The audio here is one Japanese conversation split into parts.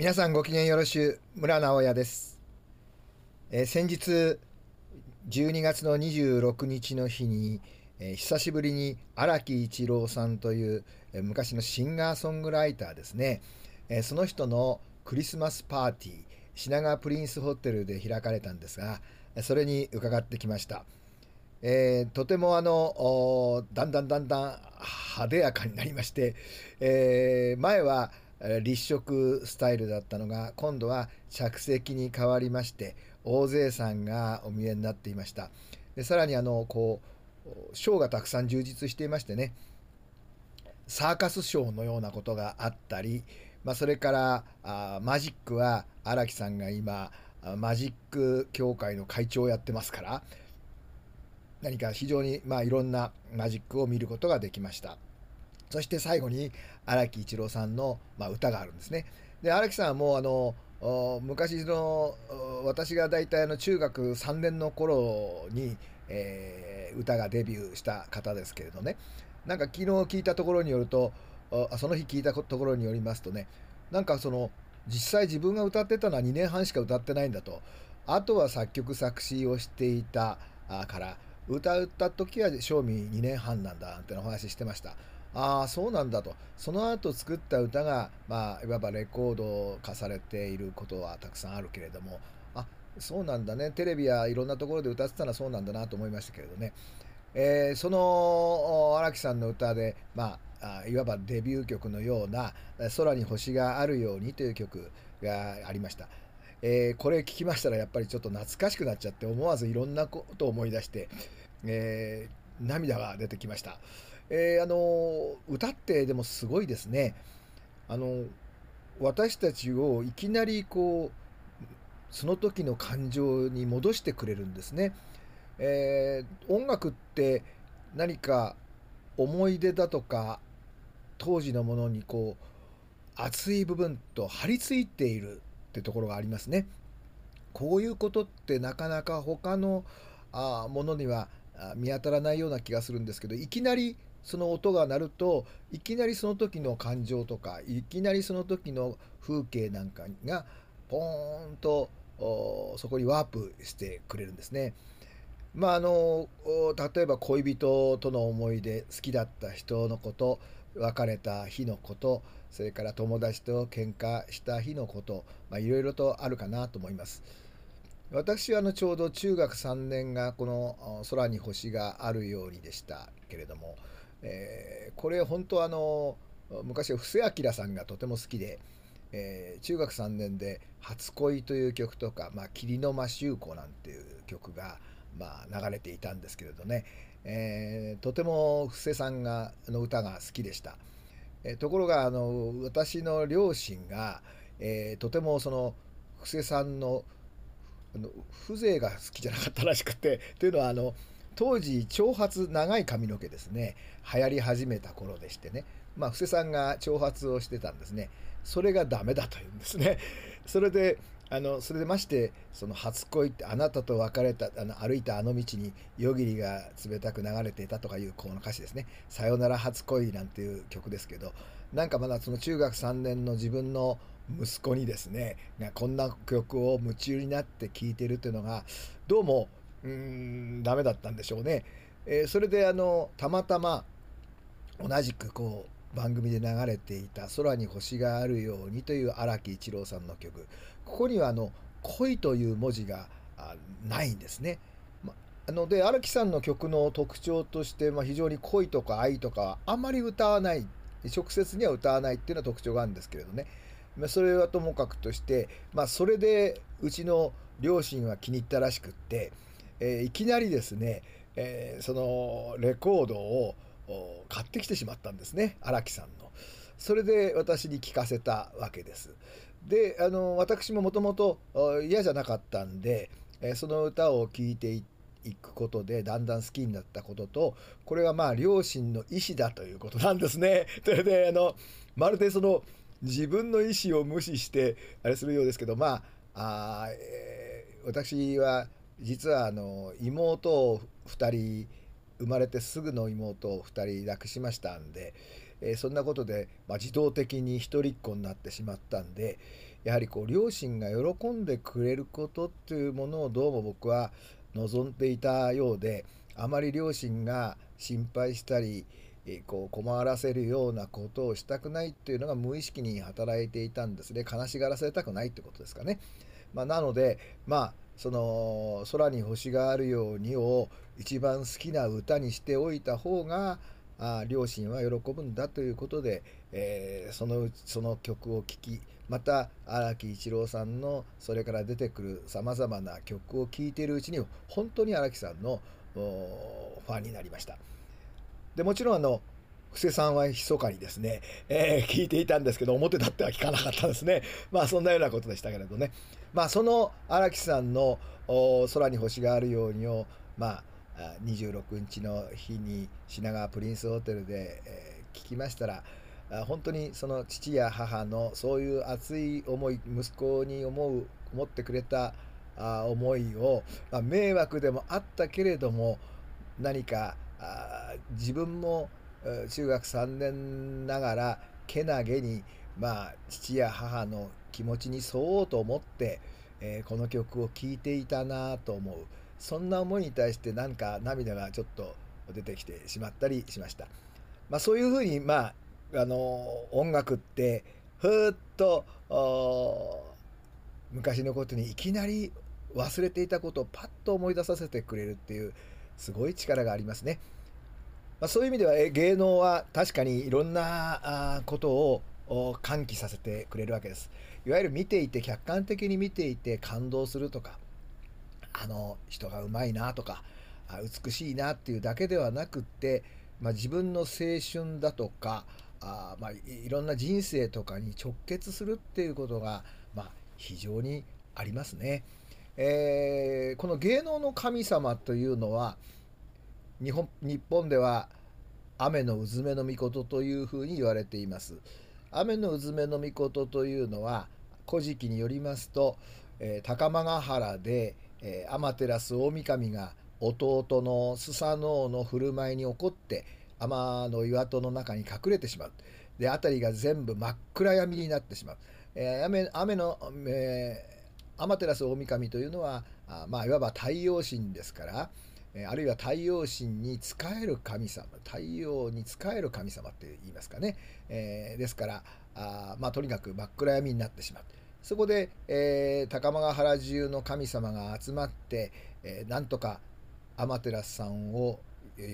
皆さんご機嫌よろしゅう村直哉です、えー、先日12月の26日の日に、えー、久しぶりに荒木一郎さんという、えー、昔のシンガーソングライターですね、えその人のクリスマスパーティー品川プリンスホテルで開かれたんですがそれに伺ってきました、えとてもあのだんだんだんだん派手やかになりまして、え前は立食スタイルだったのが今度は着席に変わりまして大勢さんがお見えになっていましたでさらにあのこうショーがたくさん充実していましてねサーカスショーのようなことがあったり、まあ、それからあマジックは荒木さんが今マジック協会の会長をやってますから何か非常にまあいろんなマジックを見ることができました。そして最後に荒木一郎さんの、まあ、歌があるんですね。で荒木さんはもうあの昔の私が大体の中学3年の頃に、えー、歌がデビューした方ですけれどねなんか昨日聞いたところによるとその日聞いたところによりますとねなんかその実際自分が歌ってたのは2年半しか歌ってないんだとあとは作曲作詞をしていたから歌った時は賞味2年半なんだってお話してました。ああそうなんだとその後作った歌がまあいわばレコード化されていることはたくさんあるけれどもあそうなんだねテレビやいろんなところで歌ってたのはそうなんだなと思いましたけれどね、えー、その荒木さんの歌でまあいわばデビュー曲のような「空に星があるように」という曲がありました。えー、これ聞きましたらやっぱりちょっと懐かしくなっちゃって思わずいろんなことを思い出して、えー、涙が出てきました。えー、あの歌ってでもすごいですね。あの私たちをいきなりこうその時の感情に戻してくれるんですね。えー、音楽って何か思い出だとか当時のものにこう熱い部分と張り付いているってところがありますね。こういうことってなかなか他のあものには見当たらないような気がするんですけどいきなりその音が鳴るといきなりその時の感情とかいきなりその時の風景なんかがポーンとそこにワープしてくれるんですね。まああの例えば恋人との思い出好きだった人のこと別れた日のことそれから友達と喧嘩した日のこといろいろとあるかなと思います。私はあのちょうど中学3年がこの「空に星があるように」でしたけれどもえー、これ本当あの昔は布施明さんがとても好きで、えー、中学3年で「初恋」という曲とか「まあ、霧の間修子」なんていう曲が、まあ、流れていたんですけれどね、えー、とても布施さんがの歌が好きでした。えー、ところがあの私の両親が、えー、とてもその布施さんのあの風情が好きじゃなかったらしくてというのはあの当時長髪長い髪の毛ですね。流行り始めた頃でしてね。まあ布施さんが長髪をしてたんですね。それがダメだというんですね。それであのそれでましてその初恋ってあなたと別れたあの歩いたあの道に夜霧が冷たく流れていたとかいうこの歌詞ですね「さよなら初恋」なんていう曲ですけどなんかまだその中学3年の自分の息子にですねこんな曲を夢中になって聴いてるというのがどうもダメだったんでしょうね。えー、それであのたまたま同じくこう番組で流れていた「空に星があるように」という荒木一郎さんの曲ここにはあの「恋」という文字がないんですね。ま、ので荒木さんの曲の特徴として、まあ、非常に恋とか愛とかはあまり歌わない直接には歌わないっていうのは特徴があるんですけれどね、まあ、それはともかくとして、まあ、それでうちの両親は気に入ったらしくってえー、いきなりですね、えー、そのレコードを買ってきてしまったんですね荒木さんの。それで私に聞かせたわけです。であの私ももともと嫌じゃなかったんで、えその歌を聴いていくことでだんだん好きになったこととこれはまあ両親の意思だということなんですね。それであのまるでその自分の意思を無視してあれするようですけどまああ、えー、私は実はあの妹を2人生まれてすぐの妹を2人亡くしましたんで、えー、そんなことで、まあ、自動的に一人っ子になってしまったんで、やはりこう両親が喜んでくれることっていうものをどうも僕は望んでいたようであまり両親が心配したりえこう困らせるようなことをしたくないっていうのが無意識に働いていたんですね悲しがらせたくないってことですかね。まあ、なのでまあその「空に星があるように」を一番好きな歌にしておいた方があ両親は喜ぶんだということで、えー、そのその曲を聴きまた荒木一郎さんのそれから出てくるさまざまな曲を聴いているうちに本当に荒木さんのファンになりました。でもちろんあの布施さんは密かにですね、えー、聞いていたんですけど表立っては聞かなかったですね。まあそんなようなことでしたけれどね。まあその荒木さんの「空に星があるように」をまあ26日の日に品川プリンスホテルで、え、聞きましたら本当にその父や母のそういう熱い思い息子に思う思ってくれた思いを、まあ、迷惑でもあったけれども何か自分も中学3年ながらけなげに、まあ、父や母の気持ちに沿おうと思って、えー、この曲を聴いていたなと思うそんな思いに対してなんか涙がちょっと出てきてしまったりしました。まあ、そういうふうに、まあ、あの音楽ってふーっと昔のことにいきなり忘れていたことをパッと思い出させてくれるっていうすごい力がありますね。まあ、そういう意味では芸能は確かにいろんなことを喚起させてくれるわけです。いわゆる見ていて客観的に見ていて感動するとかあの人がうまいなとか美しいなっていうだけではなくって、まあ、自分の青春だとかあまあいろんな人生とかに直結するっていうことが、まあ、非常にありますね。えー、この芸能の神様というのは日本日本では雨のうずめの御事というふうに言われています。雨のうずめの御事というのは古事記によりますと、えー、高間ヶ原で、えー、天照大神が弟のスサノオの振る舞いに怒って天の岩戸の中に隠れてしまう。で辺りが全部真っ暗闇になってしまう。えー、雨雨の、えー天照大神というのはあまあいわば太陽神ですから、あるいは太陽神に仕える神様太陽に仕える神様って言いますかね、えー、ですからあまあとにかく真っ暗闇になってしまうそこで、えー、高間原中の神様が集まって、えー、なんとか天照さんを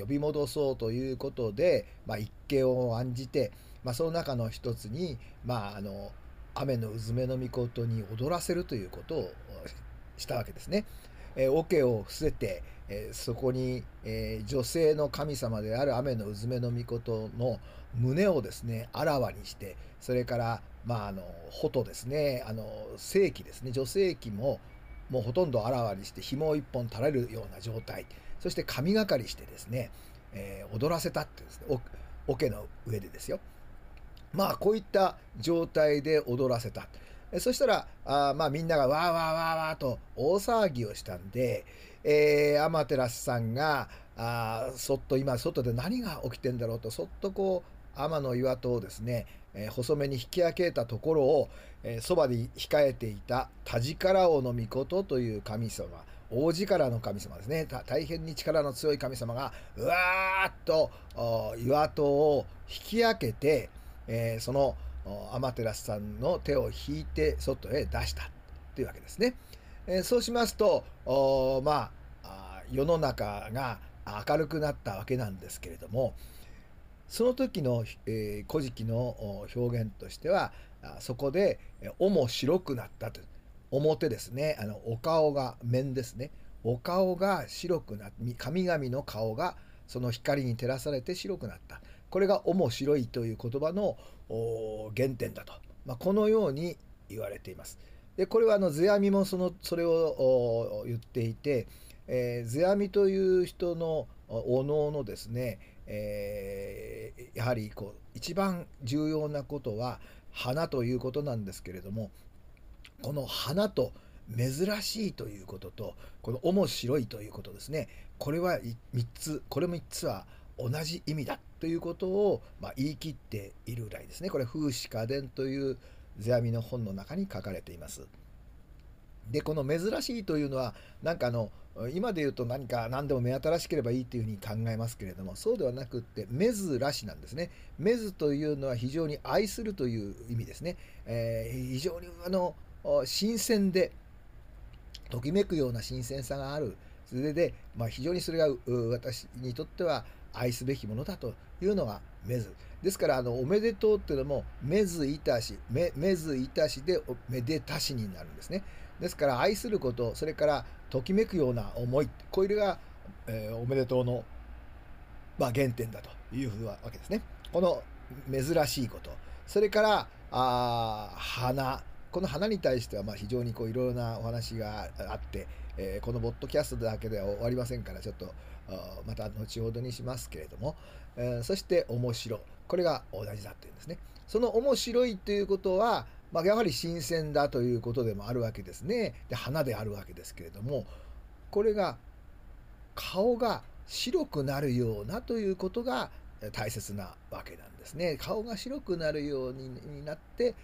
呼び戻そうということで、まあ、一計を案じて、まあ、その中の一つに、まあ、あの雨のうずめの御事に踊らせるということをしたわけですね。えー、桶を伏せて、えー、そこに、えー、女性の神様である雨のうずめの御事の胸をですねあらわにしてそれからまああの穂とですねあの正規ですね女性器ももうほとんどあらわにして紐を一本垂れるような状態そして神がかりしてですね、えー、踊らせたってですね桶の上でですよ。まあこういった状態で踊らせた。そしたらあまあみんながわーわーわーわーと大騒ぎをしたんで、えー、天照さんがあそっと今外で何が起きてんだろうとそっとこう天の岩戸をですね、えー、細めに引き上げたところをそば、で控えていた田力王の御事という神様大力の神様ですね。大変に力の強い神様がうわーっと岩戸を引き上げて、えー、その天照さんの手を引いて外へ出したというわけですね。えー、そうしますとまあ世の中が明るくなったわけなんですけれどもその時の「えー、古事記」の表現としてはそこで「尾も白くなった」と表ですね。あのお顔が面ですね。お顔が白くなって神々の顔がその光に照らされて白くなった。これが面白いという言葉の原点だと、まあ、このように言われています。でこれはあの世阿弥もそのそれを言っていて、え、世阿弥という人のお能のですね、えー、やはりこう一番重要なことは花ということなんですけれどもこの花と珍しいということとこの面白いということですね。これは3つこれも3つは同じ意味だということを、まあ、言い切っているぐらいですね。これ風刺家電という世阿弥の本の中に書かれています。でこの珍しいというのはなんかあの今で言うと何か何でも目新しければいいというふうに考えますけれどもそうではなくって珍しなんですね。めずというのは非常に愛するという意味ですね。えー、非常にあの新鮮でときめくような新鮮さがあるそれで、まあ、非常にそれが私にとっては愛すべきものだというのがめず。ですからあのおめでとうっていうのもめずいたしめめずいたしでめでたしになるんですね。ですから愛することそれからときめくような思いこれが、えー、おめでとうの、まあ、原点だというふうなわけですね。この珍しいことそれからあ花この花に対してはまあ非常にこういろいろなお話があって、えー、このボッドキャストだけでは終わりませんからちょっとまた後ほどにしますけれども、えー、そして面白これが同じだっていうんですね。その面白いということはまあ、やはり新鮮だということでもあるわけですね。で花であるわけですけれどもこれが顔が白くなるようなということが大切なわけなんですね。顔が白くなるようになって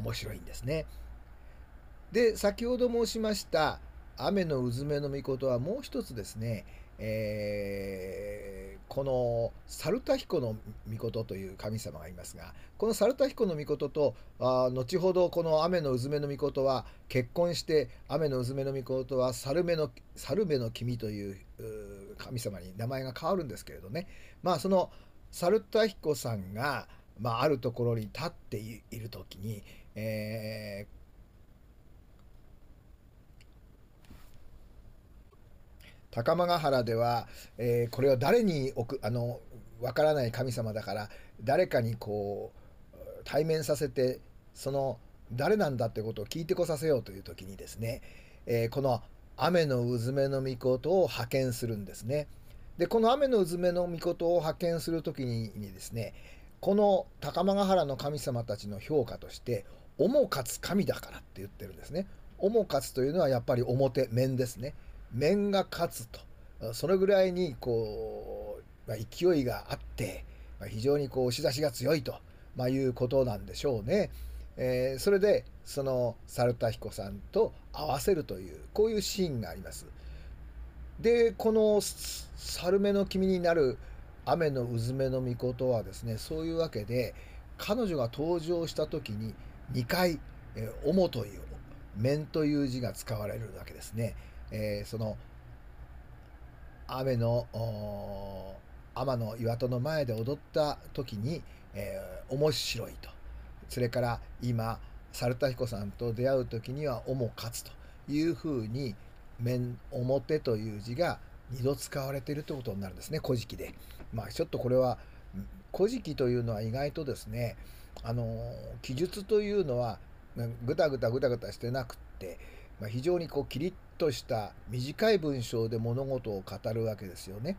面白いんですね。で先ほど申しました雨のうずめの御事はもう一つですね、えー、この猿田彦の御事という神様がいますがこの猿田彦の御事とあ後ほどこの雨のうずめの御事は結婚して雨のうずめの御事は猿目の猿目の君という神様に名前が変わるんですけれどねまあその猿田彦さんが、まあ、あるところに立っている時に、えー高間ヶ原では、えー、これは誰に置くあのわからない神様だから誰かにこう対面させてその誰なんだってことを聞いてこさせようという時にですね、えー、この雨のうずめの御事を派遣するんですね。でこの雨のうずめの御事を派遣する時にですねこの高間ヶ原の神様たちの評価として「面勝つ神だから」って言ってるんですね。面勝つというのはやっぱり表面ですね。面が勝つとそれぐらいにこう、まあ、勢いがあって、まあ、非常にこう押し出しが強いと、まあ、いうことなんでしょうね。えー、それでその猿田彦さんと合わせるというこういうシーンがあります。でこの「猿目の君になる雨のうずめの御事」はですねそういうわけで彼女が登場した時に2回「えー、主」という「面」という字が使われるわけですね。えー、その雨の天の岩戸の前で踊った時に、えー、面白いとそれから今猿田彦さんと出会う時には「面勝つ」というふうに「面表」という字が2度使われているということになるんですね「古事記」で。まあちょっとこれは「古事記」というのは意外とですねあの記述というのはぐたぐたぐたぐたしてなくって、まあ、非常にこうキリッとした短い文章で物事を語るわけですよね。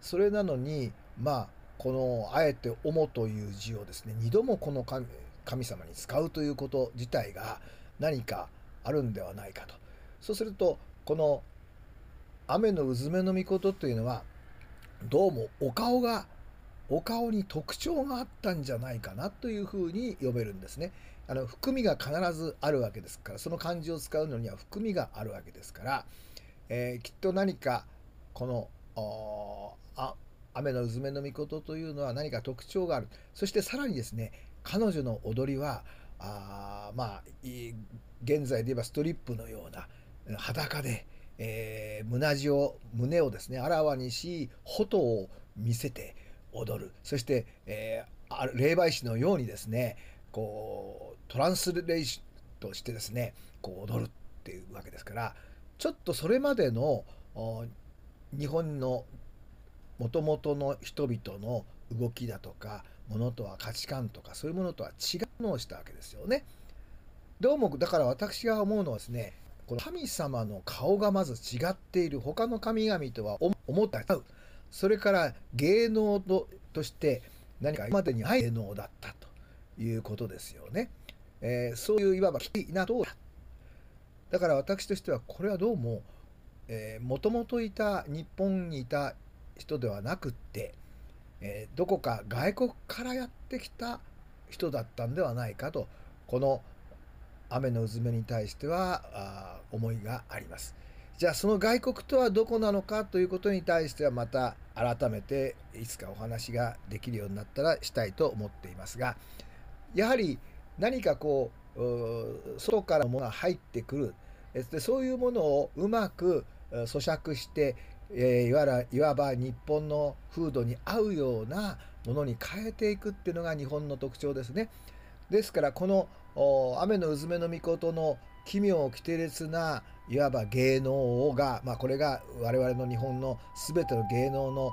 それなのにまあこのあえて「主」という字をですね2度もこの神様に使うということ自体が何かあるんではないかと。そうするとこの「雨のうずめの御事」というのはどうもお顔がお顔に特徴があったんじゃないかなというふうに読めるんですね。あの含みが必ずあるわけですからその漢字を使うのには含みがあるわけですから、えー、きっと何かこのあ雨のうずめの御事というのは何か特徴があるそしてさらにですね彼女の踊りはあまあ現在で言えばストリップのような裸で、えー、胸を胸をですねあらわにし蛍を見せて踊るそして、えー、霊媒師のようにですねこうトランスレーションとしてですねこう踊るっていうわけですからちょっとそれまでの日本のもともとの人々の動きだとかものとは価値観とかそういうものとは違うのをしたわけですよね。どうもだから私が思うのはですねこの神様の顔がまず違っている他の神々とは思ったうそれから芸能ととして何か今までにない芸能だったということですよね。えー、そういういわば危機なとだから私としてはこれはどうももともといた日本にいた人ではなくって、えー、どこか外国からやってきた人だったんではないかとこの雨のうずめに対してはあ思いがあります。じゃあその外国とはどこなのかということに対してはまた改めていつかお話ができるようになったらしたいと思っていますがやはり何かこう外からものが入ってくるでそういうものをうまく咀嚼して、えー、いわらいわば日本の風土に合うようなものに変えていくっていうのが日本の特徴ですね。ですからこの雨のうずめの御事の奇妙奇天烈ないわば芸能が、まあ、これが我々の日本の全ての芸能の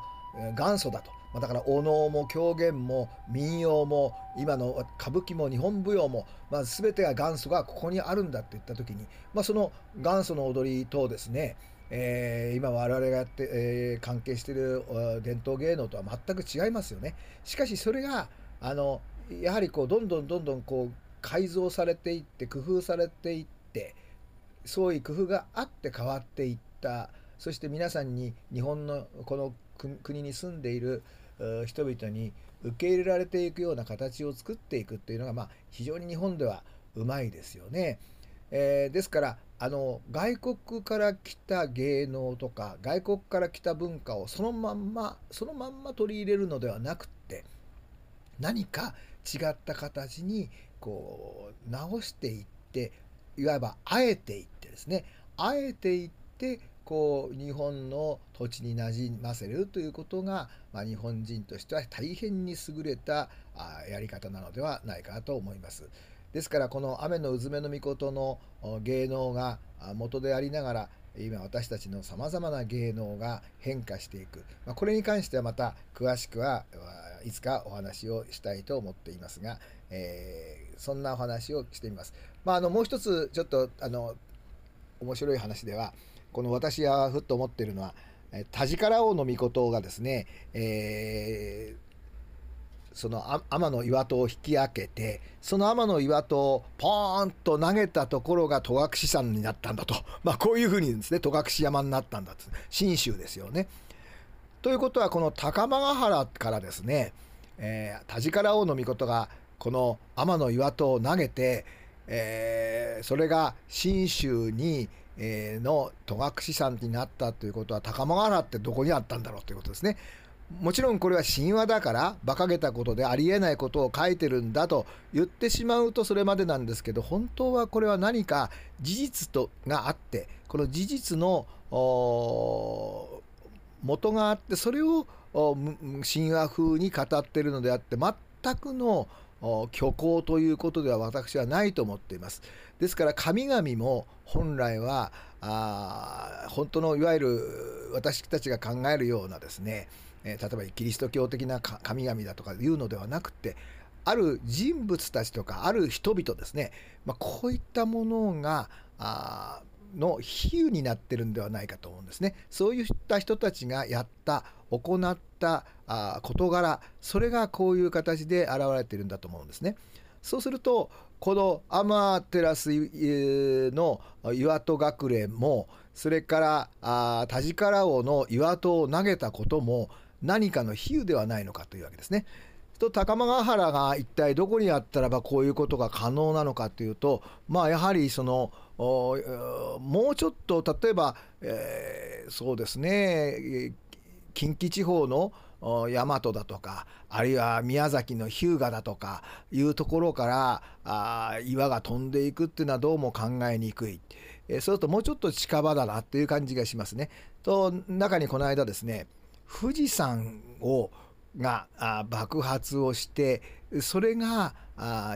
元祖だと。まあ、だからお能も狂言も民謡も今の歌舞伎も日本舞踊も、まあ、全てが元祖がここにあるんだって言った時に、まあ、その元祖の踊りとですねえー、今我々がやって、えー、関係している伝統芸能とは全く違いますよね。しかしそれがあのやはりこうどんどんどんどんこう改造されていって工夫されていってそういう工夫があって変わっていったそして皆さんに日本のこの国に住んでいる人々に受け入れられていくような形を作っていくっていうのが、まあ、非常に日本ではうまいですよね。えー、ですからあの外国から来た芸能とか外国から来た文化をそのまんまそのまんま取り入れるのではなくって何か違った形にこう直していっていわばあえていってですねあえていってこう日本の土地になじませるということが、まあ、日本人としては大変に優れたあやり方なのではないかと思います。ですからこの雨のうずめの御事の芸能が元でありながら今私たちのさまざまな芸能が変化していく、まあ、これに関してはまた詳しくはいつかお話をしたいと思っていますが、えー、そんなお話をしてみます。まあ、あのもう一つちょっとあの面白い話ではこの私はふっと思ってるのは田力王の御事がですね、えーその天の岩戸を引き開けてその天の岩戸をポーンと投げたところが戸隠山になったんだと、まあ、こういうふうにですね戸隠山になったんだと信州ですよね。ということはこの高間ヶ原からですね、えー、田力王の御事がこの天の岩戸を投げて、えー、それが信州に、えー、の戸隠山になったということは高間原ってどこにあったんだろうということですね。もちろんこれは神話だから馬鹿げたことでありえないことを書いてるんだと言ってしまうとそれまでなんですけど本当はこれは何か事実とがあってこの事実の元があってそれを神話風に語ってるのであって全くの虚構ということでは私はないと思っています。ですから神々も本来はあ本当のいわゆる私たちが考えるようなですねえ、例えばキリスト教的な神々だとかいうのではなくてある人物たちとかある人々ですね、まあ、こういったものがあの比喩になってるんではないかと思うんですね。そういった人たちがやった行ったあ事柄それがこういう形で現れているんだと思うんですね。そうするとこのアマテラスの岩戸隠れもそれからあ田力王の岩戸を投げたことも何かの比喩ではないのかというわけですね。と高間ヶ原が一体どこにあったらばこういうことが可能なのかというとまあやはりそのもうちょっと例えば、えー、そうですね近畿地方の大和だとかあるいは宮崎の日向だとかいうところからあ岩が飛んでいくっていうのはどうも考えにくい。えー、そうするともうちょっと近場だなっていう感じがしますね。と中にこの間ですね富士山をが爆発をしてそれが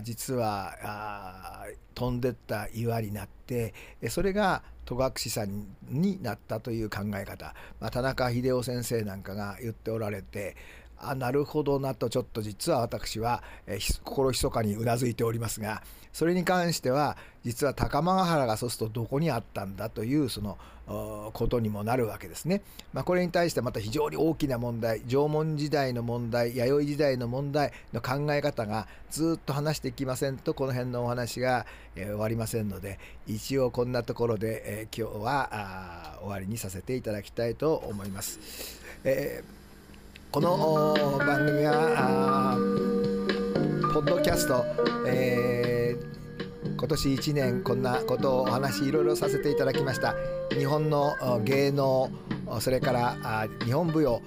実は飛んでった岩になってそれが戸隠さんになったという考え方、まあ、田中秀夫先生なんかが言っておられてあなるほどなとちょっと実は私は、えー、心密かにうなずいておりますがそれに関しては実は高間ヶ原がそうするとどこにあったんだというそのことにもなるわけですね。まあ、これに対してまた非常に大きな問題縄文時代の問題弥生時代の問題の考え方がずっと話していきませんとこの辺のお話が、えー、終わりませんので一応こんなところで、えー、今日は終わりにさせていただきたいと思います。えーこの番組はポッドキャスト、えー今年1年こんなことをお話いろいろさせていただきました。日本の芸能それから日本舞踊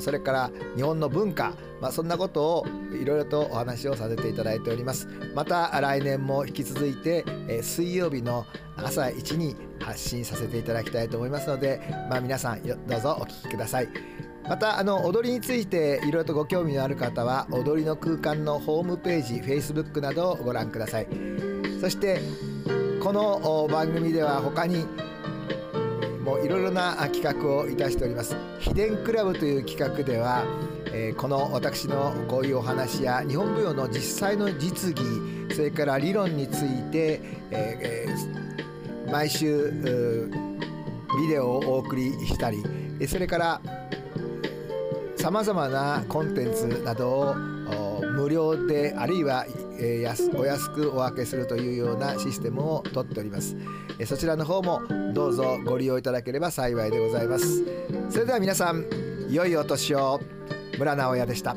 それから日本の文化、まあ、そんなことをいろいろとお話をさせていただいております。また来年も引き続いて水曜日の朝1に発信させていただきたいと思いますので、まあ、皆さんどうぞお聴きください。またあの踊りについていろいろとご興味のある方は踊りの空間のホームページ Facebook などをご覧ください。そしてこの番組では他にもういろいろな企画をいたしております。秘伝クラブという企画では、えー、この私のこういうお話や日本舞踊の実際の実技それから理論について、えー、毎週ビデオをお送りしたりそれからさまざまなコンテンツなどを無料であるいはえ安お安くお分けするというようなシステムをとっております、えそちらの方もどうぞご利用いただければ幸いでございます。それでは皆さん良いお年を。村直哉でした。